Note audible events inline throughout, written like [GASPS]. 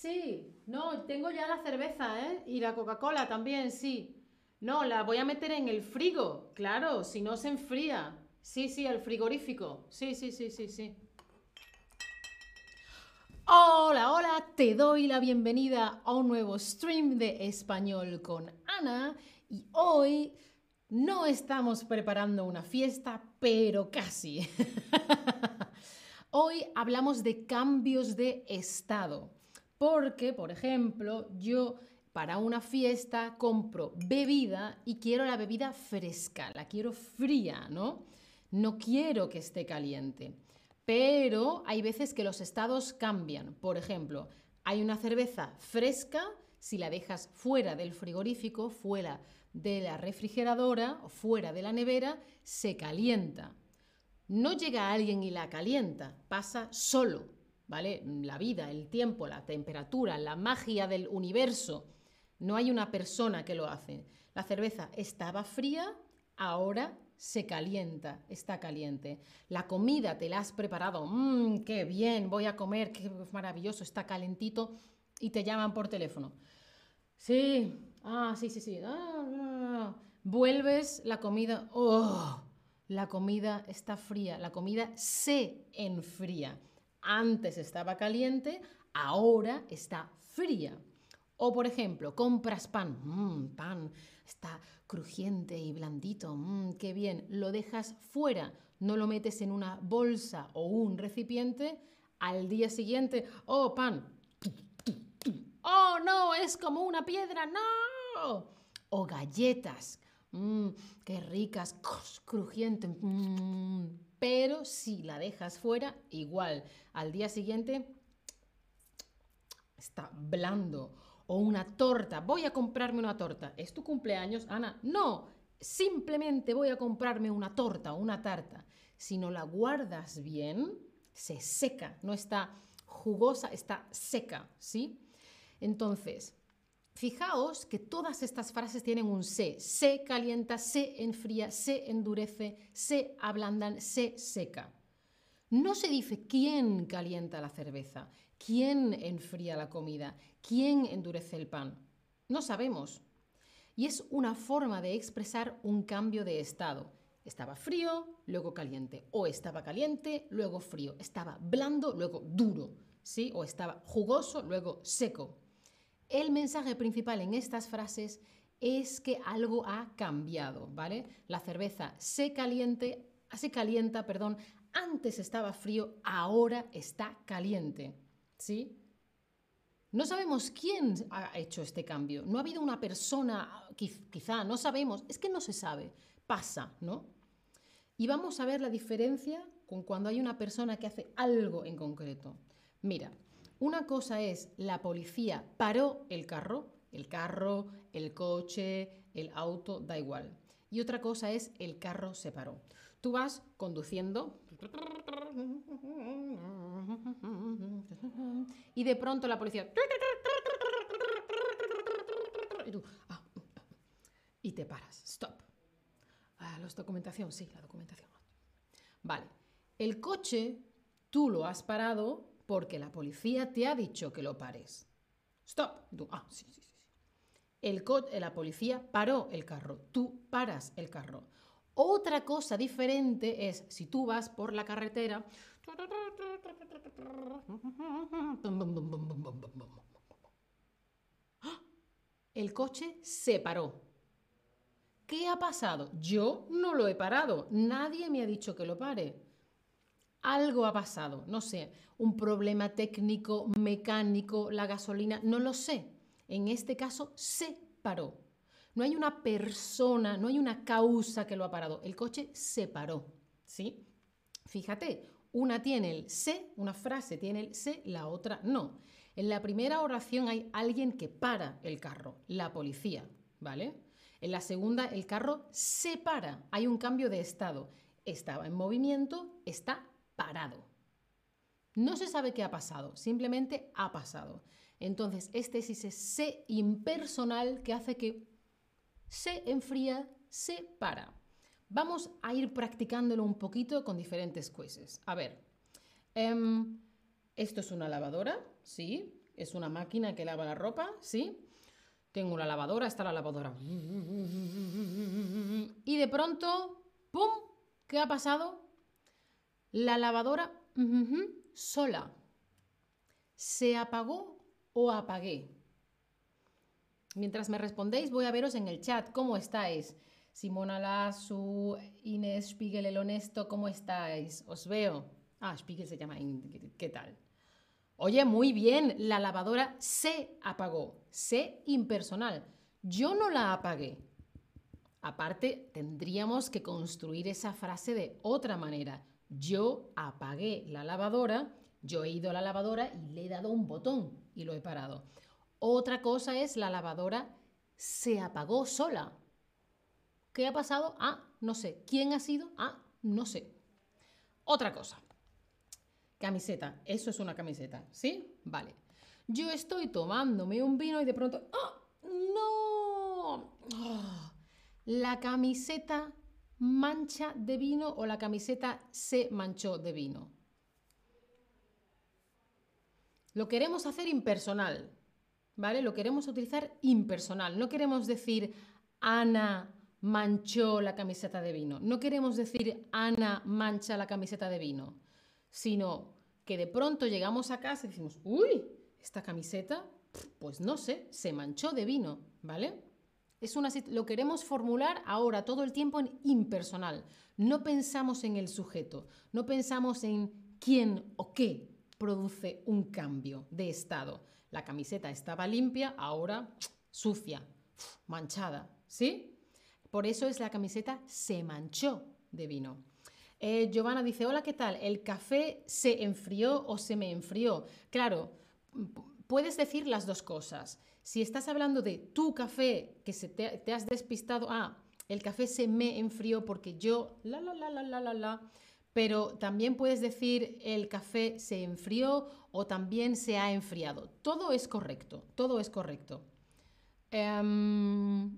Sí, no, tengo ya la cerveza, ¿eh? Y la Coca-Cola también, sí. No, la voy a meter en el frigo, claro, si no se enfría. Sí, sí, al frigorífico. Sí, sí, sí, sí, sí. Hola, hola, te doy la bienvenida a un nuevo stream de español con Ana y hoy no estamos preparando una fiesta, pero casi. [LAUGHS] hoy hablamos de cambios de estado, porque, por ejemplo, yo para una fiesta compro bebida y quiero la bebida fresca, la quiero fría, ¿no? No quiero que esté caliente. Pero hay veces que los estados cambian. Por ejemplo, hay una cerveza fresca, si la dejas fuera del frigorífico, fuera de la refrigeradora o fuera de la nevera, se calienta. No llega alguien y la calienta, pasa solo, La vida, el tiempo, la temperatura, la magia del universo no hay una persona que lo hace. La cerveza estaba fría, ahora se calienta, está caliente. La comida te la has preparado, mmm, qué bien, voy a comer, qué maravilloso, está calentito y te llaman por teléfono. Sí, ah, sí, sí, sí. Ah. Vuelves la comida, oh, la comida está fría, la comida se enfría. Antes estaba caliente, ahora está fría. O, por ejemplo, compras pan, mmm, pan, está crujiente y blandito, mmm, qué bien, lo dejas fuera, no lo metes en una bolsa o un recipiente, al día siguiente, oh, pan, oh, no, es como una piedra, no. O galletas, mmm, qué ricas, crujiente, mmm, pero si la dejas fuera, igual, al día siguiente está blando o una torta. Voy a comprarme una torta. ¿Es tu cumpleaños, Ana? No, simplemente voy a comprarme una torta o una tarta. Si no la guardas bien, se seca, no está jugosa, está seca, ¿sí? Entonces, fijaos que todas estas frases tienen un se. Se calienta, se enfría, se endurece, se ablandan, se seca. No se dice quién calienta la cerveza, quién enfría la comida, quién endurece el pan. No sabemos. Y es una forma de expresar un cambio de estado. Estaba frío, luego caliente. O estaba caliente, luego frío. Estaba blando, luego duro. ¿Sí? O estaba jugoso, luego seco. El mensaje principal en estas frases es que algo ha cambiado, ¿vale? La cerveza se caliente, se calienta, perdón, antes estaba frío, ahora está caliente. ¿Sí? No sabemos quién ha hecho este cambio. No ha habido una persona, quizá, no sabemos. Es que no se sabe. Pasa, ¿no? Y vamos a ver la diferencia con cuando hay una persona que hace algo en concreto. Mira, una cosa es la policía paró el carro, el carro, el coche, el auto, da igual. Y otra cosa es el carro se paró. Tú vas conduciendo y de pronto la policía... Ah, y te paras. Stop. Ah, la documentación, sí, la documentación. Vale. El coche, tú lo has parado porque la policía te ha dicho que lo pares. Stop. ah, sí, sí, sí. El la policía paró el carro. Tú paras el carro. Otra cosa diferente es si tú vas por la carretera el coche se paró. ¿Qué ha pasado? Yo no lo he parado. Nadie me ha dicho que lo pare. Algo ha pasado, no sé, un problema técnico, mecánico, la gasolina, no lo sé. En este caso se paró. No hay una persona, no hay una causa que lo ha parado. El coche se paró, ¿sí? Fíjate, una tiene el se, una frase tiene el se, la otra no. En la primera oración hay alguien que para el carro, la policía, ¿vale? En la segunda, el carro se para, hay un cambio de estado. Estaba en movimiento, está parado. No se sabe qué ha pasado, simplemente ha pasado. Entonces, este es ese se impersonal que hace que se enfría, se para. Vamos a ir practicándolo un poquito con diferentes quizzes. A ver, em, esto es una lavadora, ¿sí? es una máquina que lava la ropa, ¿sí? Tengo una lavadora, está la lavadora. Y de pronto, ¡pum! ¿Qué ha pasado? La lavadora sola. ¿Se apagó o apagué? Mientras me respondéis, voy a veros en el chat. ¿Cómo estáis? Simona Lasu, Inés Spiegel, el honesto, ¿cómo estáis? Os veo. Ah, Spiegel se llama. ¿Qué tal? Oye, muy bien, la lavadora se apagó. Se impersonal. Yo no la apagué. Aparte, tendríamos que construir esa frase de otra manera. Yo apagué la lavadora, yo he ido a la lavadora y le he dado un botón y lo he parado. Otra cosa es la lavadora se apagó sola. ¿Qué ha pasado? Ah, no sé. ¿Quién ha sido? Ah, no sé. Otra cosa. Camiseta. Eso es una camiseta. ¿Sí? Vale. Yo estoy tomándome un vino y de pronto... ¡Ah! ¡No! ¡Ah! La camiseta mancha de vino o la camiseta se manchó de vino. Lo queremos hacer impersonal. ¿vale? Lo queremos utilizar impersonal. No queremos decir Ana manchó la camiseta de vino. No queremos decir Ana mancha la camiseta de vino, sino que de pronto llegamos a casa y decimos, uy, esta camiseta, pues no sé, se manchó de vino, ¿vale? Es una, lo queremos formular ahora todo el tiempo en impersonal. No pensamos en el sujeto, no pensamos en quién o qué produce un cambio de estado. La camiseta estaba limpia, ahora sucia, manchada, ¿sí? Por eso es la camiseta se manchó de vino. Eh, Giovanna dice, hola, ¿qué tal? ¿El café se enfrió o se me enfrió? Claro, puedes decir las dos cosas. Si estás hablando de tu café, que se te, has despistado, ah, el café se me enfrió porque yo, la, la, la, la, la, la, la, pero también puedes decir el café se enfrió o también se ha enfriado. Todo es correcto, todo es correcto. Em,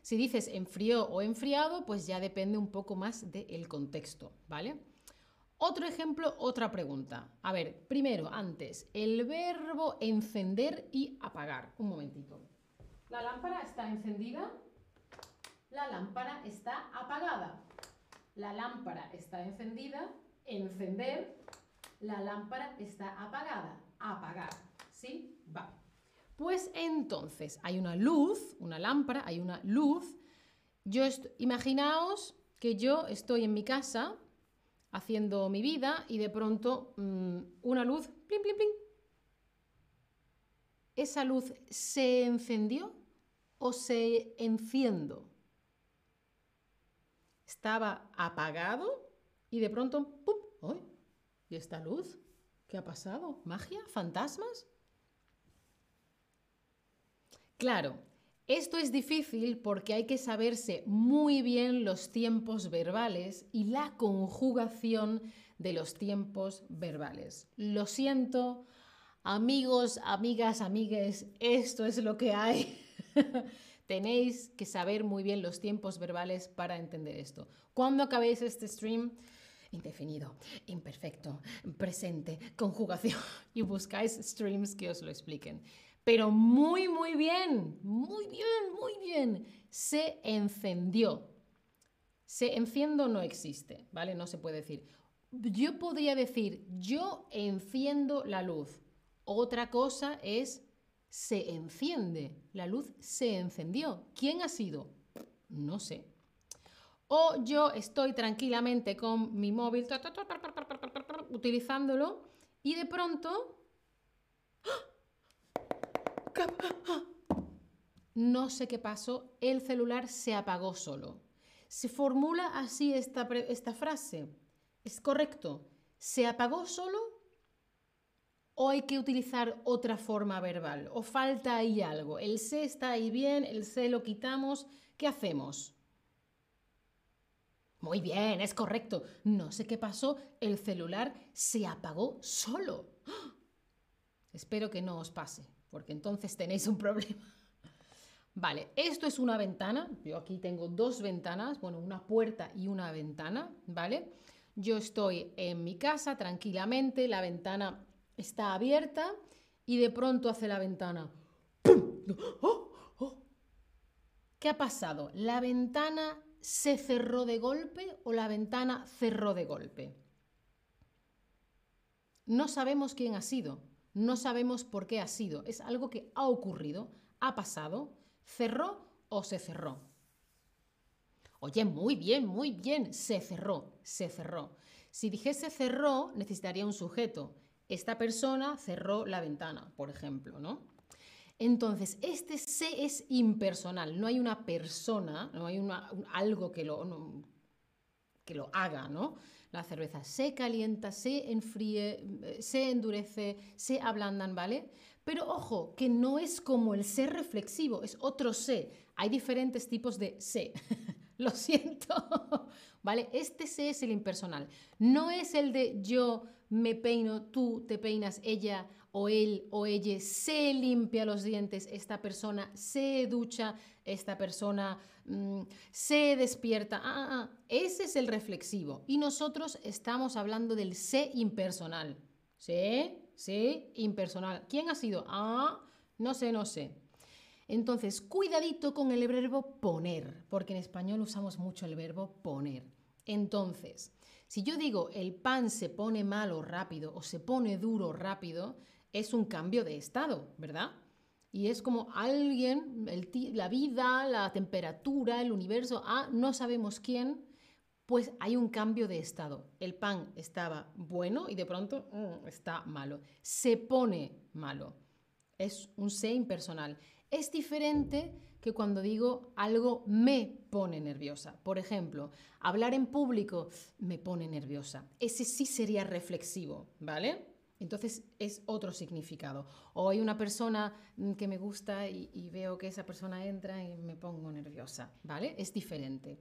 si dices enfrió o enfriado, pues ya depende un poco más del contexto, ¿vale? Otro ejemplo, otra pregunta. A ver, primero, antes, el verbo encender y apagar. Un momentito. La lámpara está encendida, la lámpara está apagada. La lámpara está encendida, encender. La lámpara está apagada, apagar. ¿Sí? Va. Pues entonces hay una luz, una lámpara, hay una luz. Yo imaginaos que yo estoy en mi casa haciendo mi vida y de pronto mm, una luz, plin, plin, plin. ¿Esa luz se encendió o se enciendo? estaba apagado y de pronto, ¡pum! ¡Ay! ¿Y esta luz? ¿Qué ha pasado? ¿Magia? ¿Fantasmas? Claro, esto es difícil porque hay que saberse muy bien los tiempos verbales y la conjugación de los tiempos verbales. Lo siento, amigos, amigas, amigues, esto es lo que hay. [LAUGHS] Tenéis que saber muy bien los tiempos verbales para entender esto. Cuando acabéis este stream, indefinido, imperfecto, presente, conjugación, [LAUGHS] y buscáis streams que os lo expliquen. Pero muy, muy bien, muy bien, muy bien. Se encendió. Se enciendo no existe, ¿vale? No se puede decir. Yo podría decir, yo enciendo la luz. Otra cosa es se enciende. La luz se encendió. ¿Quién ha sido? No sé. O yo estoy tranquilamente con mi móvil utilizándolo y de pronto no sé qué pasó, el celular se apagó solo. Se formula así esta, esta frase. ¿Es correcto? ¿Se apagó solo o hay que utilizar otra forma verbal, o falta ahí algo. El se está ahí bien, el se lo quitamos, ¿qué hacemos? Muy bien, es correcto. No sé qué pasó, el celular se apagó solo. [GASPS] Espero que no os pase, porque entonces tenéis un problema. Vale, esto es una ventana. Yo aquí tengo dos ventanas, bueno, una puerta y una ventana, ¿vale? Yo estoy en mi casa tranquilamente, la ventana está abierta y de pronto hace la ventana. ¡Oh! ¡Oh! ¿Qué ha pasado? ¿La ventana se cerró de golpe o la ventana cerró de golpe? No sabemos quién ha sido, no sabemos por qué ha sido. Es algo que ha ocurrido, ha pasado, cerró o se cerró. Oye, muy bien, muy bien, se cerró, se cerró. Si dijese cerró, necesitaría un sujeto. Esta persona cerró la ventana, por ejemplo, ¿no? Entonces, este se es impersonal, no hay una persona, no hay algo que lo, que lo haga, ¿no? La cerveza se calienta, se enfríe, se endurece, se ablandan, ¿vale? Pero ojo, que no es como el se reflexivo, es otro se. Hay diferentes tipos de se. [LAUGHS] Lo siento. [LAUGHS] ¿Vale? Este se es el impersonal. No es el de yo me peino, tú te peinas, ella o él o ella se limpia los dientes, esta persona se ducha, esta persona mm, se despierta. Ah, ah, ah, ese es el reflexivo. Y nosotros estamos hablando del se impersonal. ¿Sí? ¿Sí? Impersonal. ¿Quién ha sido? Ah, no sé, no sé. Entonces, cuidadito con el verbo poner, porque en español usamos mucho el verbo poner. Entonces, si yo digo el pan se pone malo rápido o se pone duro rápido, es un cambio de estado, ¿verdad? Y es como alguien, la vida, la temperatura, el universo, ah, no sabemos quién, pues hay un cambio de estado. El pan estaba bueno y de pronto mm, está malo. Se pone malo. Es un se impersonal es diferente que cuando digo algo me pone nerviosa. Por ejemplo, hablar en público me pone nerviosa. Ese sí sería reflexivo, ¿vale? Entonces es otro significado. O hay una persona mm, que me gusta y, veo que esa persona entra y me pongo nerviosa, ¿vale? Es diferente.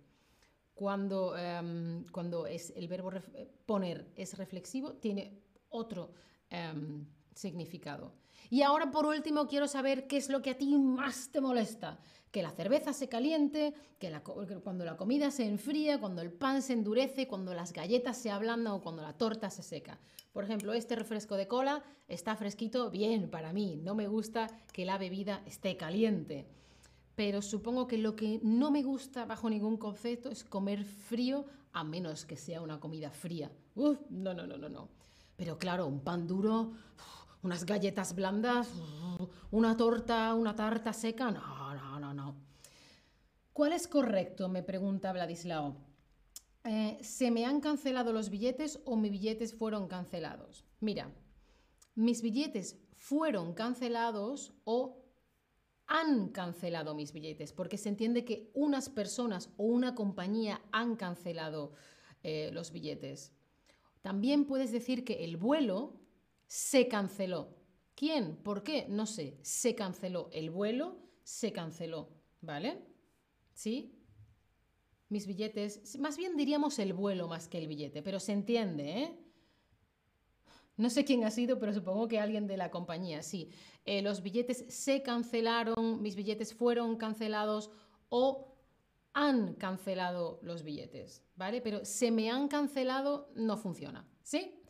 Cuando, em, cuando es el verbo poner es reflexivo, tiene otro em, significado. Y ahora por último quiero saber qué es lo que a ti más te molesta. Que la cerveza se caliente, que, cuando la comida se enfría, cuando el pan se endurece, cuando las galletas se ablandan o cuando la torta se seca. Por ejemplo, este refresco de cola está fresquito, bien para mí. No me gusta que la bebida esté caliente. Pero supongo que lo que no me gusta bajo ningún concepto es comer frío a menos que sea una comida fría. Uf, no, no, no, no, no. Pero claro, un pan duro unas galletas blandas, una torta, una tarta seca. No, no, no, no. ¿Cuál es correcto? Me pregunta Vladislao. Eh, ¿Se me han cancelado los billetes o mis billetes fueron cancelados? Mira, mis billetes fueron cancelados o han cancelado mis billetes, porque se entiende que unas personas o una compañía han cancelado eh, los billetes. También puedes decir que el vuelo se canceló. ¿Quién? ¿Por qué? No sé. Se canceló el vuelo, se canceló. ¿Vale? ¿Sí? Mis billetes, más bien diríamos el vuelo más que el billete, pero se entiende, ¿eh? No sé quién ha sido, pero supongo que alguien de la compañía, sí. Eh, los billetes se cancelaron, mis billetes fueron cancelados o han cancelado los billetes, ¿vale? Pero se me han cancelado no funciona, ¿sí?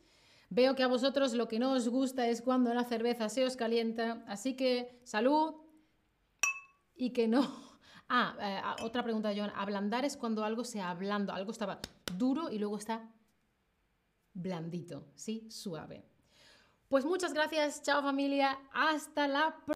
Veo que a vosotros lo que no os gusta es cuando la cerveza se os calienta, así que salud y que no. [LAUGHS] Ah, eh, ah, otra pregunta, John. Ablandar es cuando algo se ablanda, algo estaba duro y luego está blandito, ¿sí? Suave. Pues muchas gracias, chao familia, hasta la próxima.